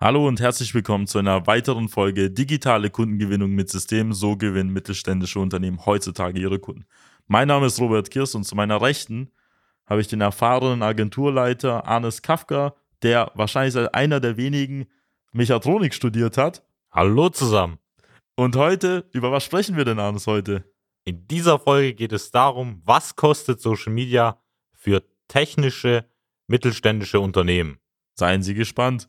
Hallo und herzlich willkommen zu einer weiteren Folge Digitale Kundengewinnung mit Systemen. So gewinnen mittelständische Unternehmen heutzutage ihre Kunden. Mein Name ist Robert Kirst und zu meiner Rechten habe ich den erfahrenen Agenturleiter Arnes Kafka, der wahrscheinlich als einer der wenigen Mechatronik studiert hat. Hallo zusammen. Und heute, über was sprechen wir denn, Arnes, heute? In dieser Folge geht es darum, was kostet Social Media für technische mittelständische Unternehmen. Seien Sie gespannt.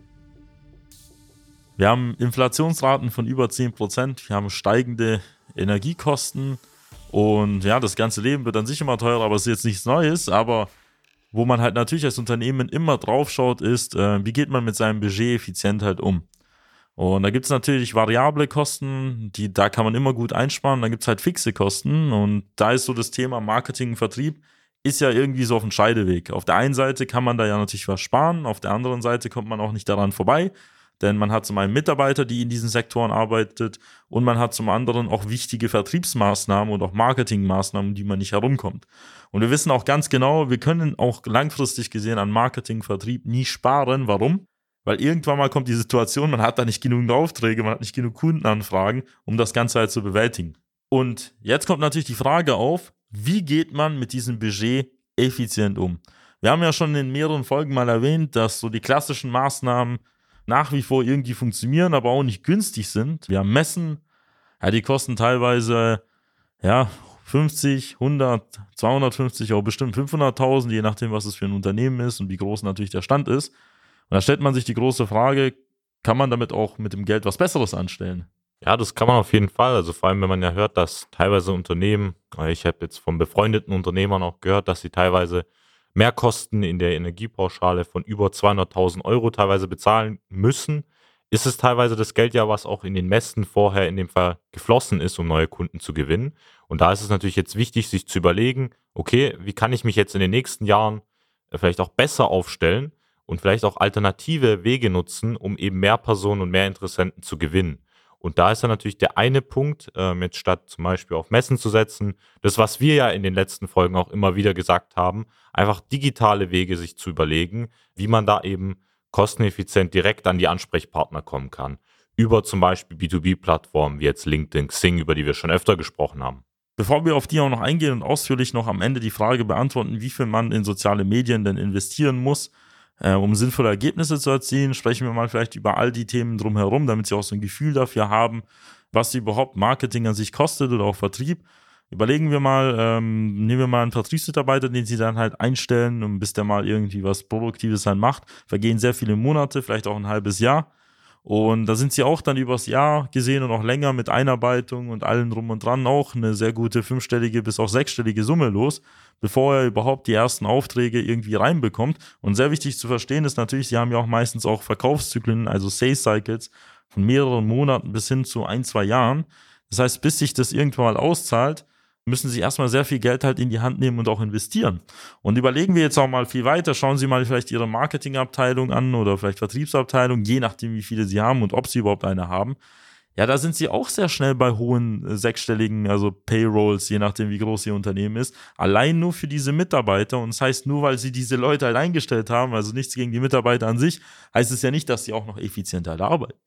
Wir haben Inflationsraten von über 10%, wir haben steigende Energiekosten und ja, das ganze Leben wird an sich immer teurer, aber es ist jetzt nichts Neues, aber wo man halt natürlich als Unternehmen immer drauf schaut, ist, äh, wie geht man mit seinem Budget effizient halt um. Und da gibt es natürlich variable Kosten, die da kann man immer gut einsparen. Dann gibt es halt fixe Kosten. Und da ist so das Thema Marketing und Vertrieb, ist ja irgendwie so auf dem Scheideweg. Auf der einen Seite kann man da ja natürlich was sparen, auf der anderen Seite kommt man auch nicht daran vorbei. Denn man hat zum einen Mitarbeiter, die in diesen Sektoren arbeitet und man hat zum anderen auch wichtige Vertriebsmaßnahmen und auch Marketingmaßnahmen, die man nicht herumkommt. Und wir wissen auch ganz genau, wir können auch langfristig gesehen an Marketing, Vertrieb nie sparen. Warum? Weil irgendwann mal kommt die Situation, man hat da nicht genug Aufträge, man hat nicht genug Kundenanfragen, um das Ganze halt zu bewältigen. Und jetzt kommt natürlich die Frage auf, wie geht man mit diesem Budget effizient um? Wir haben ja schon in mehreren Folgen mal erwähnt, dass so die klassischen Maßnahmen nach wie vor irgendwie funktionieren, aber auch nicht günstig sind. Wir haben Messen, ja, die kosten teilweise, ja, 50, 100, 250, auch bestimmt 500.000, je nachdem, was es für ein Unternehmen ist und wie groß natürlich der Stand ist. Und da stellt man sich die große Frage, kann man damit auch mit dem Geld was Besseres anstellen? Ja, das kann man auf jeden Fall. Also vor allem, wenn man ja hört, dass teilweise Unternehmen, ich habe jetzt von befreundeten Unternehmern auch gehört, dass sie teilweise Mehrkosten in der Energiepauschale von über 200.000 Euro teilweise bezahlen müssen, ist es teilweise das Geld ja, was auch in den Messen vorher in dem Fall geflossen ist, um neue Kunden zu gewinnen. Und da ist es natürlich jetzt wichtig, sich zu überlegen, okay, wie kann ich mich jetzt in den nächsten Jahren äh, vielleicht auch besser aufstellen und vielleicht auch alternative Wege nutzen, um eben mehr Personen und mehr Interessenten zu gewinnen. Und da ist dann natürlich der eine Punkt, ähm, jetzt statt zum Beispiel auf Messen zu setzen, das, was wir ja in den letzten Folgen auch immer wieder gesagt haben, einfach digitale Wege sich zu überlegen, wie man da eben kosteneffizient direkt an die Ansprechpartner kommen kann. Über zum Beispiel B2B-Plattformen wie jetzt LinkedIn, Xing, über die wir schon öfter gesprochen haben. Bevor wir auf die auch noch eingehen und ausführlich noch am Ende die Frage beantworten, wie viel man in soziale Medien denn investieren muss, äh, um sinnvolle Ergebnisse zu erzielen, sprechen wir mal vielleicht über all die Themen drumherum, damit Sie auch so ein Gefühl dafür haben, was überhaupt Marketing an sich kostet oder auch Vertrieb. Überlegen wir mal, ähm, nehmen wir mal einen Vertriebsmitarbeiter, den Sie dann halt einstellen und bis der mal irgendwie was Produktives dann macht, vergehen sehr viele Monate, vielleicht auch ein halbes Jahr. Und da sind sie auch dann übers Jahr gesehen und auch länger mit Einarbeitung und allem drum und dran auch eine sehr gute fünfstellige bis auch sechsstellige Summe los, bevor er überhaupt die ersten Aufträge irgendwie reinbekommt. Und sehr wichtig zu verstehen ist natürlich, sie haben ja auch meistens auch Verkaufszyklen, also Sales Cycles von mehreren Monaten bis hin zu ein, zwei Jahren. Das heißt, bis sich das irgendwann mal auszahlt, müssen Sie erstmal sehr viel Geld halt in die Hand nehmen und auch investieren. Und überlegen wir jetzt auch mal viel weiter. Schauen Sie mal vielleicht Ihre Marketingabteilung an oder vielleicht Vertriebsabteilung, je nachdem, wie viele Sie haben und ob Sie überhaupt eine haben. Ja, da sind Sie auch sehr schnell bei hohen äh, sechsstelligen, also Payrolls, je nachdem, wie groß Ihr Unternehmen ist. Allein nur für diese Mitarbeiter. Und das heißt, nur weil Sie diese Leute halt eingestellt haben, also nichts gegen die Mitarbeiter an sich, heißt es ja nicht, dass sie auch noch effizienter arbeiten.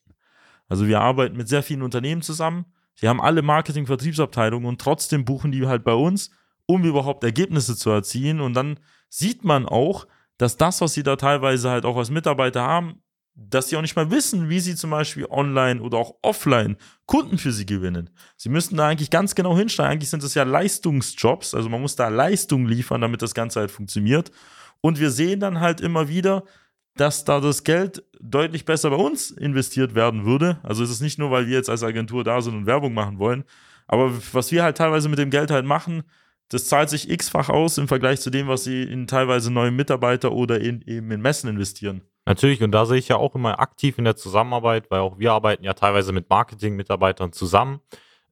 Also wir arbeiten mit sehr vielen Unternehmen zusammen Sie haben alle Marketing-Vertriebsabteilungen und trotzdem buchen die halt bei uns, um überhaupt Ergebnisse zu erzielen. Und dann sieht man auch, dass das, was sie da teilweise halt auch als Mitarbeiter haben, dass sie auch nicht mal wissen, wie sie zum Beispiel online oder auch offline Kunden für sie gewinnen. Sie müssten da eigentlich ganz genau hinsteigen. Eigentlich sind es ja Leistungsjobs, also man muss da Leistung liefern, damit das Ganze halt funktioniert. Und wir sehen dann halt immer wieder, dass da das Geld deutlich besser bei uns investiert werden würde. Also es ist nicht nur, weil wir jetzt als Agentur da sind und Werbung machen wollen, aber was wir halt teilweise mit dem Geld halt machen, das zahlt sich x-fach aus im Vergleich zu dem, was sie in teilweise neue Mitarbeiter oder in, eben in Messen investieren. Natürlich, und da sehe ich ja auch immer aktiv in der Zusammenarbeit, weil auch wir arbeiten ja teilweise mit Marketing-Mitarbeitern zusammen,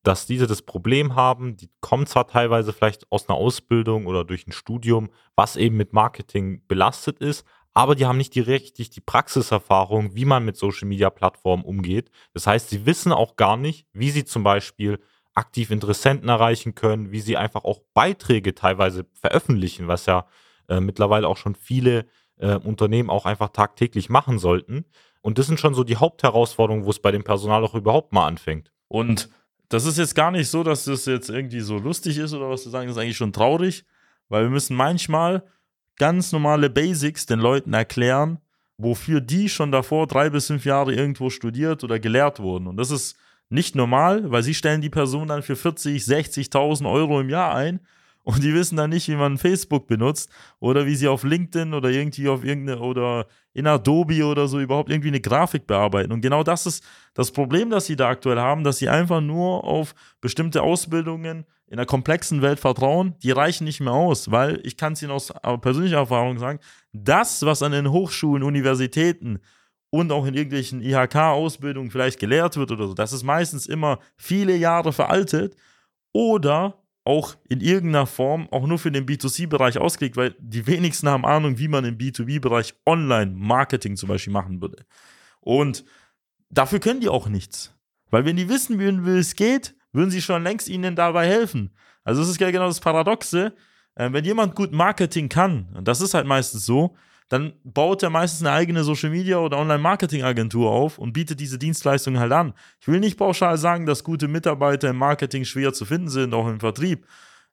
dass diese das Problem haben, die kommen zwar teilweise vielleicht aus einer Ausbildung oder durch ein Studium, was eben mit Marketing belastet ist, aber die haben nicht direkt die Praxiserfahrung, wie man mit Social-Media-Plattformen umgeht. Das heißt, sie wissen auch gar nicht, wie sie zum Beispiel aktiv Interessenten erreichen können, wie sie einfach auch Beiträge teilweise veröffentlichen, was ja äh, mittlerweile auch schon viele äh, Unternehmen auch einfach tagtäglich machen sollten. Und das sind schon so die Hauptherausforderungen, wo es bei dem Personal auch überhaupt mal anfängt. Und das ist jetzt gar nicht so, dass das jetzt irgendwie so lustig ist oder was zu sagen, das ist eigentlich schon traurig, weil wir müssen manchmal ganz normale Basics den Leuten erklären, wofür die schon davor drei bis fünf Jahre irgendwo studiert oder gelehrt wurden. Und das ist nicht normal, weil sie stellen die Person dann für 40, 60.000 Euro im Jahr ein und die wissen dann nicht, wie man Facebook benutzt oder wie sie auf LinkedIn oder irgendwie auf irgendeine oder in Adobe oder so überhaupt irgendwie eine Grafik bearbeiten. Und genau das ist das Problem, das sie da aktuell haben, dass sie einfach nur auf bestimmte Ausbildungen in einer komplexen Welt vertrauen. Die reichen nicht mehr aus, weil ich kann es Ihnen aus persönlicher Erfahrung sagen, das, was an den Hochschulen, Universitäten und auch in irgendwelchen IHK-Ausbildungen vielleicht gelehrt wird oder so, das ist meistens immer viele Jahre veraltet oder auch in irgendeiner Form auch nur für den B2C-Bereich ausgelegt, weil die wenigsten haben Ahnung, wie man im B2B-Bereich Online-Marketing zum Beispiel machen würde. Und dafür können die auch nichts. Weil wenn die wissen würden, wie es geht, würden sie schon längst ihnen dabei helfen. Also es ist ja genau das Paradoxe. Äh, wenn jemand gut Marketing kann, und das ist halt meistens so, dann baut er meistens eine eigene Social Media oder Online-Marketing-Agentur auf und bietet diese Dienstleistungen halt an. Ich will nicht pauschal sagen, dass gute Mitarbeiter im Marketing schwer zu finden sind, auch im Vertrieb.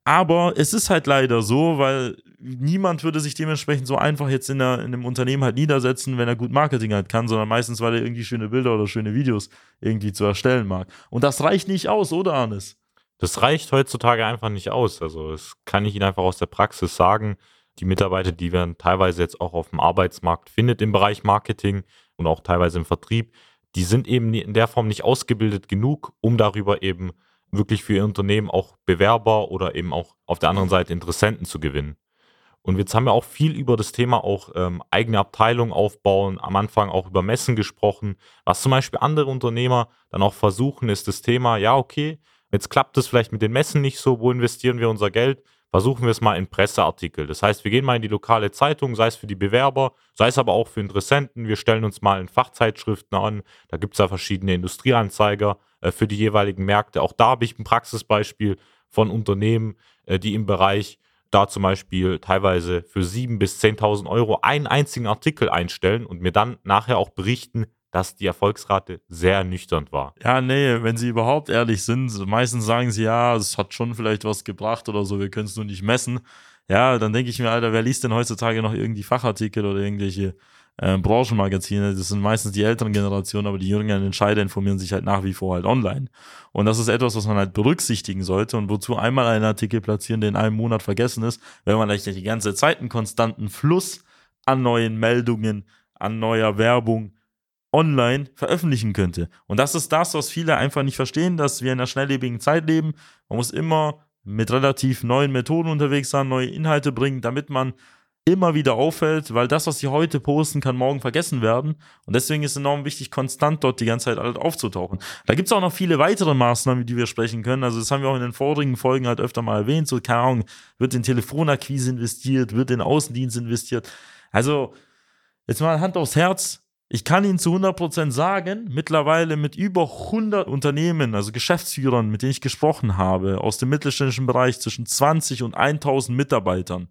Aber es ist halt leider so, weil niemand würde sich dementsprechend so einfach jetzt in, der, in einem Unternehmen halt niedersetzen, wenn er gut Marketing halt kann, sondern meistens, weil er irgendwie schöne Bilder oder schöne Videos irgendwie zu erstellen mag. Und das reicht nicht aus, oder Arnes? Das reicht heutzutage einfach nicht aus. Also, das kann ich Ihnen einfach aus der Praxis sagen die Mitarbeiter, die man teilweise jetzt auch auf dem Arbeitsmarkt findet im Bereich Marketing und auch teilweise im Vertrieb, die sind eben in der Form nicht ausgebildet genug, um darüber eben wirklich für ihr Unternehmen auch Bewerber oder eben auch auf der anderen Seite Interessenten zu gewinnen. Und jetzt haben wir auch viel über das Thema auch ähm, eigene Abteilung aufbauen, am Anfang auch über Messen gesprochen. Was zum Beispiel andere Unternehmer dann auch versuchen, ist das Thema, ja, okay, jetzt klappt es vielleicht mit den Messen nicht so, wo investieren wir unser Geld? versuchen wir es mal in Presseartikel. Das heißt, wir gehen mal in die lokale Zeitung, sei es für die Bewerber, sei es aber auch für Interessenten. Wir stellen uns mal in Fachzeitschriften an. Da gibt es ja verschiedene Industrieanzeiger für die jeweiligen Märkte. Auch da habe ich ein Praxisbeispiel von Unternehmen, äh, die im Bereich da zum Beispiel teilweise für 7.000 bis 10.000 Euro einen einzigen Artikel einstellen und mir dann nachher auch berichten, dass die Erfolgsrate sehr nüchtern war. Ja, nee, wenn sie überhaupt ehrlich sind, meistens sagen sie, ja, es hat schon vielleicht was gebracht oder so, wir können es nur nicht messen. Ja, dann denke ich mir, Alter, wer liest denn heutzutage noch irgendwie Fachartikel oder irgendwelche äh, Branchenmagazine? Das sind meistens die älteren Generationen, aber die jüngeren Entscheider informieren sich halt nach wie vor halt online. Und das ist etwas, was man halt berücksichtigen sollte und wozu einmal einen Artikel platzieren, der in einem Monat vergessen ist, wenn man eigentlich die ganze Zeit einen konstanten Fluss an neuen Meldungen, an neuer Werbung, online veröffentlichen könnte. Und das ist das, was viele einfach nicht verstehen, dass wir in einer schnelllebigen Zeit leben. Man muss immer mit relativ neuen Methoden unterwegs sein, neue Inhalte bringen, damit man immer wieder auffällt, weil das, was sie heute posten, kann morgen vergessen werden. Und deswegen ist es enorm wichtig, konstant dort die ganze Zeit halt aufzutauchen. Da gibt es auch noch viele weitere Maßnahmen, die wir sprechen können. Also das haben wir auch in den vorigen Folgen halt öfter mal erwähnt. So, keine Ahnung, wird in Telefonakquise investiert, wird in Außendienst investiert. Also jetzt mal Hand aufs Herz, ich kann Ihnen zu 100% sagen, mittlerweile mit über 100 Unternehmen, also Geschäftsführern, mit denen ich gesprochen habe, aus dem mittelständischen Bereich zwischen 20 und 1000 Mitarbeitern,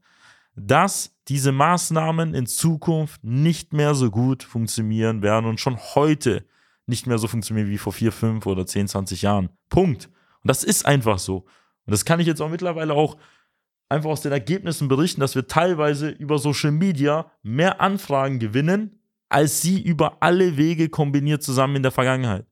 dass diese Maßnahmen in Zukunft nicht mehr so gut funktionieren werden und schon heute nicht mehr so funktionieren wie vor 4, 5 oder 10, 20 Jahren. Punkt. Und das ist einfach so. Und das kann ich jetzt auch mittlerweile auch einfach aus den Ergebnissen berichten, dass wir teilweise über Social Media mehr Anfragen gewinnen, als sie über alle Wege kombiniert zusammen in der Vergangenheit.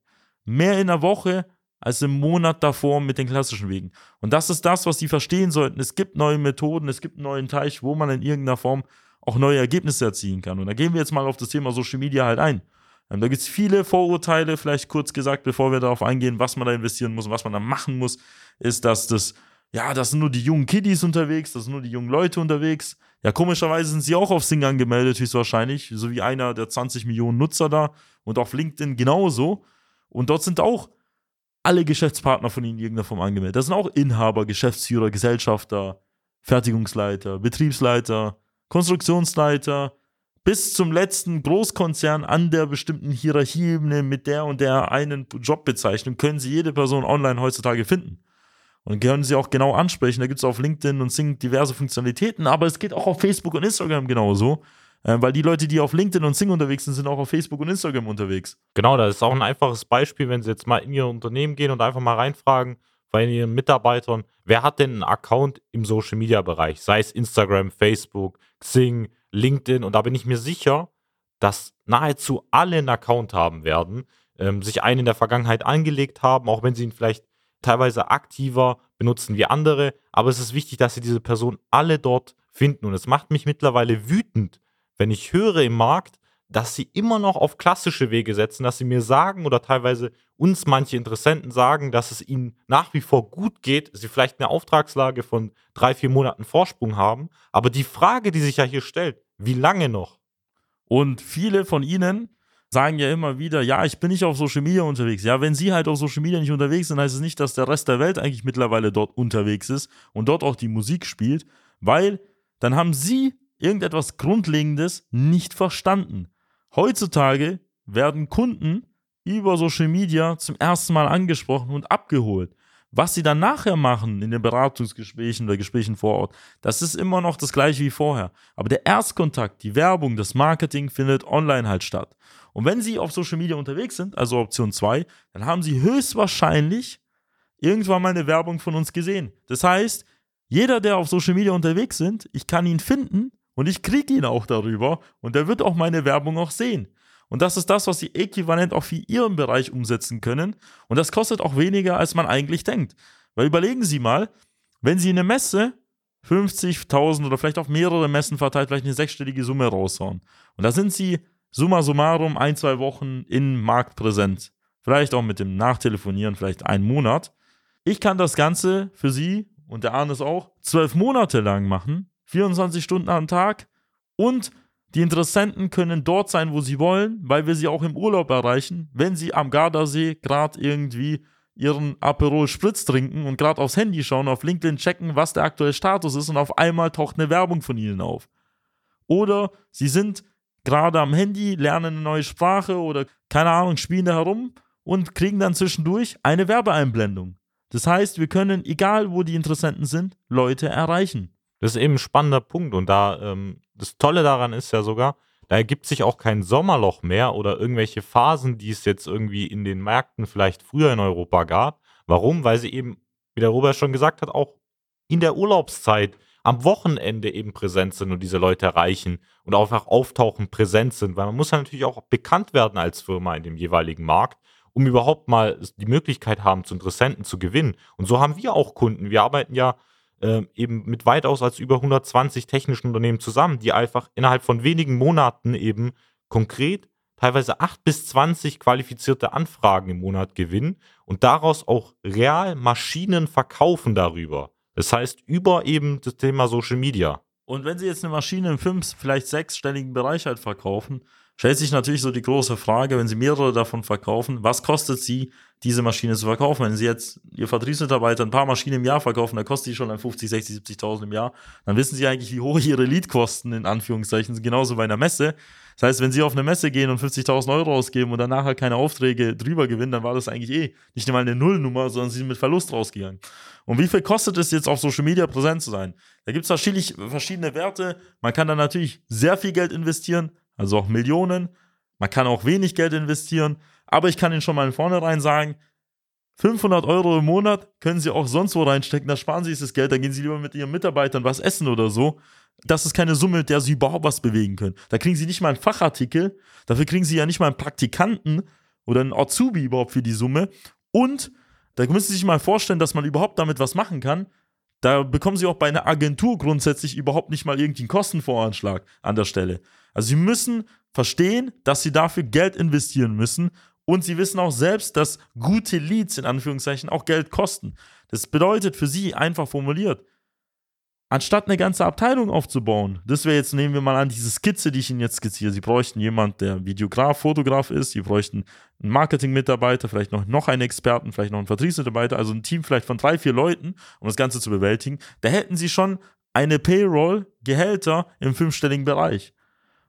Mehr in der Woche als im Monat davor mit den klassischen Wegen. Und das ist das, was sie verstehen sollten. Es gibt neue Methoden, es gibt einen neuen Teich, wo man in irgendeiner Form auch neue Ergebnisse erzielen kann. Und da gehen wir jetzt mal auf das Thema Social Media halt ein. Ähm, da gibt es viele Vorurteile, vielleicht kurz gesagt, bevor wir darauf eingehen, was man da investieren muss und was man da machen muss, ist, dass das, ja, das sind nur die jungen Kiddies unterwegs, das sind nur die jungen Leute unterwegs. Ja, komischerweise sind sie auch auf Sing angemeldet, höchstwahrscheinlich, so wie einer der 20 Millionen Nutzer da und auf LinkedIn genauso. Und dort sind auch alle Geschäftspartner von ihnen in irgendeiner Form angemeldet. Das sind auch Inhaber, Geschäftsführer, Gesellschafter, Fertigungsleiter, Betriebsleiter, Konstruktionsleiter, bis zum letzten Großkonzern an der bestimmten Hierarchieebene mit der und der einen Jobbezeichnung können Sie jede Person online heutzutage finden. Und können Sie auch genau ansprechen. Da gibt es auf LinkedIn und Sing diverse Funktionalitäten, aber es geht auch auf Facebook und Instagram genauso. Äh, weil die Leute, die auf LinkedIn und Sing unterwegs sind, sind auch auf Facebook und Instagram unterwegs. Genau, das ist auch ein einfaches Beispiel, wenn Sie jetzt mal in Ihr Unternehmen gehen und einfach mal reinfragen bei Ihren Mitarbeitern, wer hat denn einen Account im Social Media Bereich, sei es Instagram, Facebook, Xing, LinkedIn. Und da bin ich mir sicher, dass nahezu alle einen Account haben werden, ähm, sich einen in der Vergangenheit angelegt haben, auch wenn sie ihn vielleicht teilweise aktiver benutzen wie andere. Aber es ist wichtig, dass sie diese Person alle dort finden. Und es macht mich mittlerweile wütend, wenn ich höre im Markt, dass sie immer noch auf klassische Wege setzen, dass sie mir sagen oder teilweise uns manche Interessenten sagen, dass es ihnen nach wie vor gut geht, sie vielleicht eine Auftragslage von drei, vier Monaten Vorsprung haben. Aber die Frage, die sich ja hier stellt, wie lange noch? Und viele von ihnen sagen ja immer wieder, ja, ich bin nicht auf Social Media unterwegs. Ja, wenn sie halt auf Social Media nicht unterwegs sind, heißt es nicht, dass der Rest der Welt eigentlich mittlerweile dort unterwegs ist und dort auch die Musik spielt, weil dann haben sie irgendetwas Grundlegendes nicht verstanden. Heutzutage werden Kunden über Social Media zum ersten Mal angesprochen und abgeholt. Was sie dann nachher machen in den Beratungsgesprächen oder Gesprächen vor Ort, das ist immer noch das gleiche wie vorher. Aber der Erstkontakt, die Werbung, das Marketing findet online halt statt. Und wenn sie auf Social Media unterwegs sind, also Option 2, dann haben sie höchstwahrscheinlich irgendwann mal eine Werbung von uns gesehen. Das heißt, jeder, der auf Social Media unterwegs sind, ich kann ihn finden und ich kriege ihn auch darüber und der wird auch meine Werbung auch sehen. Und das ist das, was sie äquivalent auch für ihren Bereich umsetzen können. Und das kostet auch weniger, als man eigentlich denkt. Weil überlegen Sie mal, wenn Sie eine Messe 50.000 oder vielleicht auf mehrere Messen verteilt, vielleicht eine sechsstellige Summe raushauen. Und da sind Sie summa summarum ein, zwei Wochen in Markt präsent. Vielleicht auch mit dem Nachtelefonieren, vielleicht einen Monat. Ich kann das Ganze für Sie und der Arne auch zwölf Monate lang machen 24 Stunden am Tag und die Interessenten können dort sein, wo sie wollen, weil wir sie auch im Urlaub erreichen, wenn sie am Gardasee gerade irgendwie ihren Aperol Spritz trinken und gerade aufs Handy schauen, auf LinkedIn checken, was der aktuelle Status ist und auf einmal taucht eine Werbung von ihnen auf. Oder sie sind gerade am Handy, lernen eine neue Sprache oder keine Ahnung, spielen da herum und kriegen dann zwischendurch eine Werbeeinblendung. Das heißt, wir können, egal wo die Interessenten sind, Leute erreichen. Das ist eben ein spannender Punkt. Und da, ähm, das Tolle daran ist ja sogar, da ergibt sich auch kein Sommerloch mehr oder irgendwelche Phasen, die es jetzt irgendwie in den Märkten vielleicht früher in Europa gab. Warum? Weil sie eben, wie der Robert schon gesagt hat, auch in der Urlaubszeit am Wochenende eben präsent sind und diese Leute erreichen und einfach auftauchen, präsent sind. Weil man muss ja natürlich auch bekannt werden als Firma in dem jeweiligen Markt, um überhaupt mal die Möglichkeit haben, zu Interessenten zu gewinnen. Und so haben wir auch Kunden. Wir arbeiten ja äh, eben mit weitaus als über 120 technischen Unternehmen zusammen, die einfach innerhalb von wenigen Monaten eben konkret teilweise 8 bis 20 qualifizierte Anfragen im Monat gewinnen und daraus auch real Maschinen verkaufen darüber. Das heißt, über eben das Thema Social Media. Und wenn Sie jetzt eine Maschine im fünf, vielleicht sechsstelligen Bereich halt verkaufen, stellt sich natürlich so die große Frage, wenn Sie mehrere davon verkaufen, was kostet Sie, diese Maschine zu verkaufen? Wenn Sie jetzt Ihr Vertriebsmitarbeiter ein paar Maschinen im Jahr verkaufen, dann kostet die schon dann 50, 60, 70.000 im Jahr, dann wissen Sie eigentlich, wie hoch Ihre Leadkosten in Anführungszeichen sind, genauso bei einer Messe. Das heißt, wenn Sie auf eine Messe gehen und 50.000 Euro ausgeben und danach halt keine Aufträge drüber gewinnen, dann war das eigentlich eh nicht mal eine Nullnummer, sondern Sie sind mit Verlust rausgegangen. Und wie viel kostet es jetzt auf Social Media präsent zu sein? Da gibt es verschiedene Werte. Man kann da natürlich sehr viel Geld investieren, also auch Millionen. Man kann auch wenig Geld investieren. Aber ich kann Ihnen schon mal in vornherein sagen, 500 Euro im Monat können sie auch sonst wo reinstecken, da sparen sie sich das Geld, dann gehen sie lieber mit ihren Mitarbeitern was essen oder so. Das ist keine Summe, mit der sie überhaupt was bewegen können. Da kriegen sie nicht mal einen Fachartikel, dafür kriegen sie ja nicht mal einen Praktikanten oder einen Azubi überhaupt für die Summe. Und da müssen Sie sich mal vorstellen, dass man überhaupt damit was machen kann. Da bekommen Sie auch bei einer Agentur grundsätzlich überhaupt nicht mal irgendwie einen Kostenvoranschlag an der Stelle. Also Sie müssen verstehen, dass Sie dafür Geld investieren müssen und Sie wissen auch selbst, dass gute Leads in Anführungszeichen auch Geld kosten. Das bedeutet für Sie einfach formuliert, anstatt eine ganze Abteilung aufzubauen, das wäre jetzt, nehmen wir mal an, diese Skizze, die ich Ihnen jetzt skizziere. Sie bräuchten jemanden, der Videograf, Fotograf ist, Sie bräuchten einen Marketing-Mitarbeiter, vielleicht noch, noch einen Experten, vielleicht noch einen Vertriebsmitarbeiter, also ein Team vielleicht von drei, vier Leuten, um das Ganze zu bewältigen. Da hätten Sie schon eine Payroll, Gehälter im fünfstelligen Bereich.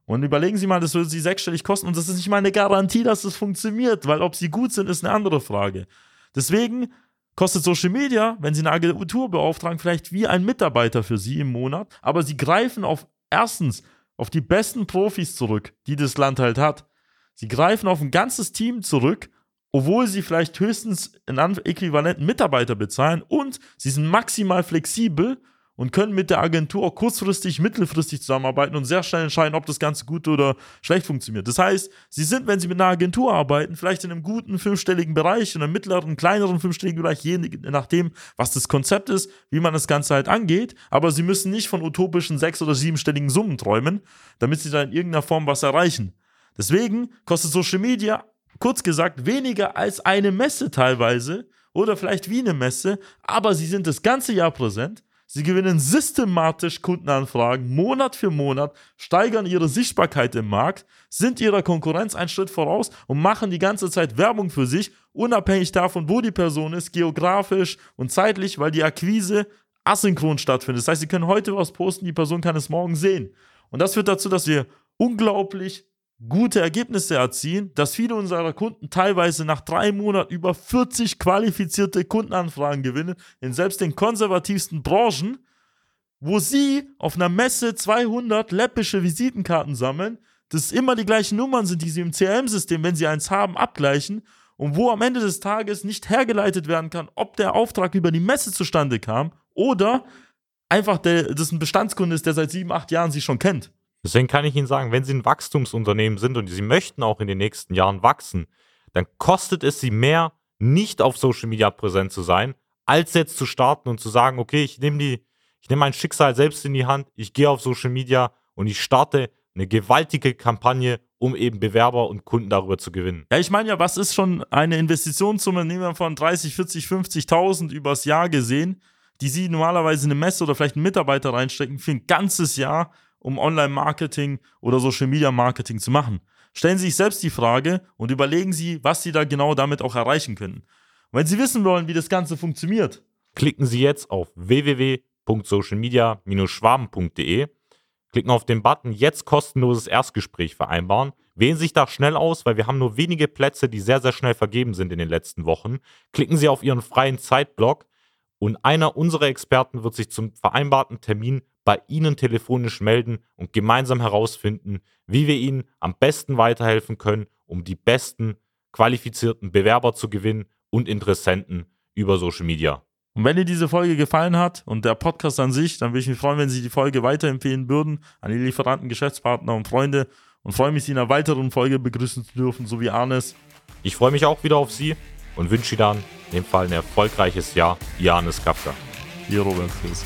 Und überlegen Sie mal, das würde Sie sechsstellig kosten und das ist nicht mal eine Garantie, dass es funktioniert, weil ob Sie gut sind, ist eine andere Frage. Deswegen kostet Social Media, wenn Sie eine Agentur beauftragen, vielleicht wie ein Mitarbeiter für Sie im Monat, aber Sie greifen auf erstens auf die besten Profis zurück, die das Land halt hat. Sie greifen auf ein ganzes Team zurück, obwohl sie vielleicht höchstens einen äquivalenten Mitarbeiter bezahlen und sie sind maximal flexibel und können mit der Agentur auch kurzfristig, mittelfristig zusammenarbeiten und sehr schnell entscheiden, ob das Ganze gut oder schlecht funktioniert. Das heißt, sie sind, wenn sie mit einer Agentur arbeiten, vielleicht in einem guten fünfstelligen Bereich, in einem mittleren, kleineren fünfstelligen Bereich, je nachdem, was das Konzept ist, wie man das Ganze halt angeht, aber sie müssen nicht von utopischen sechs- oder siebenstelligen Summen träumen, damit sie da in irgendeiner Form was erreichen. Deswegen kostet Social Media, kurz gesagt, weniger als eine Messe teilweise oder vielleicht wie eine Messe, aber sie sind das ganze Jahr präsent Sie gewinnen systematisch Kundenanfragen Monat für Monat, steigern ihre Sichtbarkeit im Markt, sind ihrer Konkurrenz einen Schritt voraus und machen die ganze Zeit Werbung für sich, unabhängig davon, wo die Person ist, geografisch und zeitlich, weil die Akquise asynchron stattfindet. Das heißt, Sie können heute was posten, die Person kann es morgen sehen. Und das führt dazu, dass wir unglaublich gute Ergebnisse erzielen, dass viele unserer Kunden teilweise nach drei Monaten über 40 qualifizierte Kundenanfragen gewinnen, in selbst den konservativsten Branchen, wo sie auf einer Messe 200 läppische Visitenkarten sammeln, das immer die gleichen Nummern sind, die sie im CRM-System, wenn sie eins haben, abgleichen und wo am Ende des Tages nicht hergeleitet werden kann, ob der Auftrag über die Messe zustande kam oder einfach der, das ein Bestandskunde ist, der seit sieben, acht Jahren sie schon kennt. Deswegen kann ich Ihnen sagen, wenn Sie ein Wachstumsunternehmen sind und Sie möchten auch in den nächsten Jahren wachsen, dann kostet es Sie mehr, nicht auf Social Media präsent zu sein, als jetzt zu starten und zu sagen, okay, ich nehme die, ich nehme mein Schicksal selbst in die Hand, ich gehe auf Social Media und ich starte eine gewaltige Kampagne, um eben Bewerber und Kunden darüber zu gewinnen. Ja, ich meine ja, was ist schon eine Investitionssumme, nehmen wir von 30, 40, 50.000 übers Jahr gesehen, die Sie normalerweise in eine Messe oder vielleicht einen Mitarbeiter reinstecken für ein ganzes Jahr um Online-Marketing oder Social-Media-Marketing zu machen. Stellen Sie sich selbst die Frage und überlegen Sie, was Sie da genau damit auch erreichen können. Und wenn Sie wissen wollen, wie das Ganze funktioniert, klicken Sie jetzt auf www.socialmedia-schwaben.de, klicken auf den Button Jetzt kostenloses Erstgespräch vereinbaren, wählen sich da schnell aus, weil wir haben nur wenige Plätze, die sehr, sehr schnell vergeben sind in den letzten Wochen. Klicken Sie auf Ihren freien Zeitblock und einer unserer Experten wird sich zum vereinbarten Termin bei Ihnen telefonisch melden und gemeinsam herausfinden, wie wir Ihnen am besten weiterhelfen können, um die besten qualifizierten Bewerber zu gewinnen und Interessenten über Social Media. Und wenn dir diese Folge gefallen hat und der Podcast an sich, dann würde ich mich freuen, wenn Sie die Folge weiterempfehlen würden an die Lieferanten, Geschäftspartner und Freunde und freue mich, Sie in einer weiteren Folge begrüßen zu dürfen, so wie Arnes. Ich freue mich auch wieder auf Sie und wünsche Ihnen dann in dem Fall ein erfolgreiches Jahr. Ihr Arnes Kafka. Ihr Robert Chris.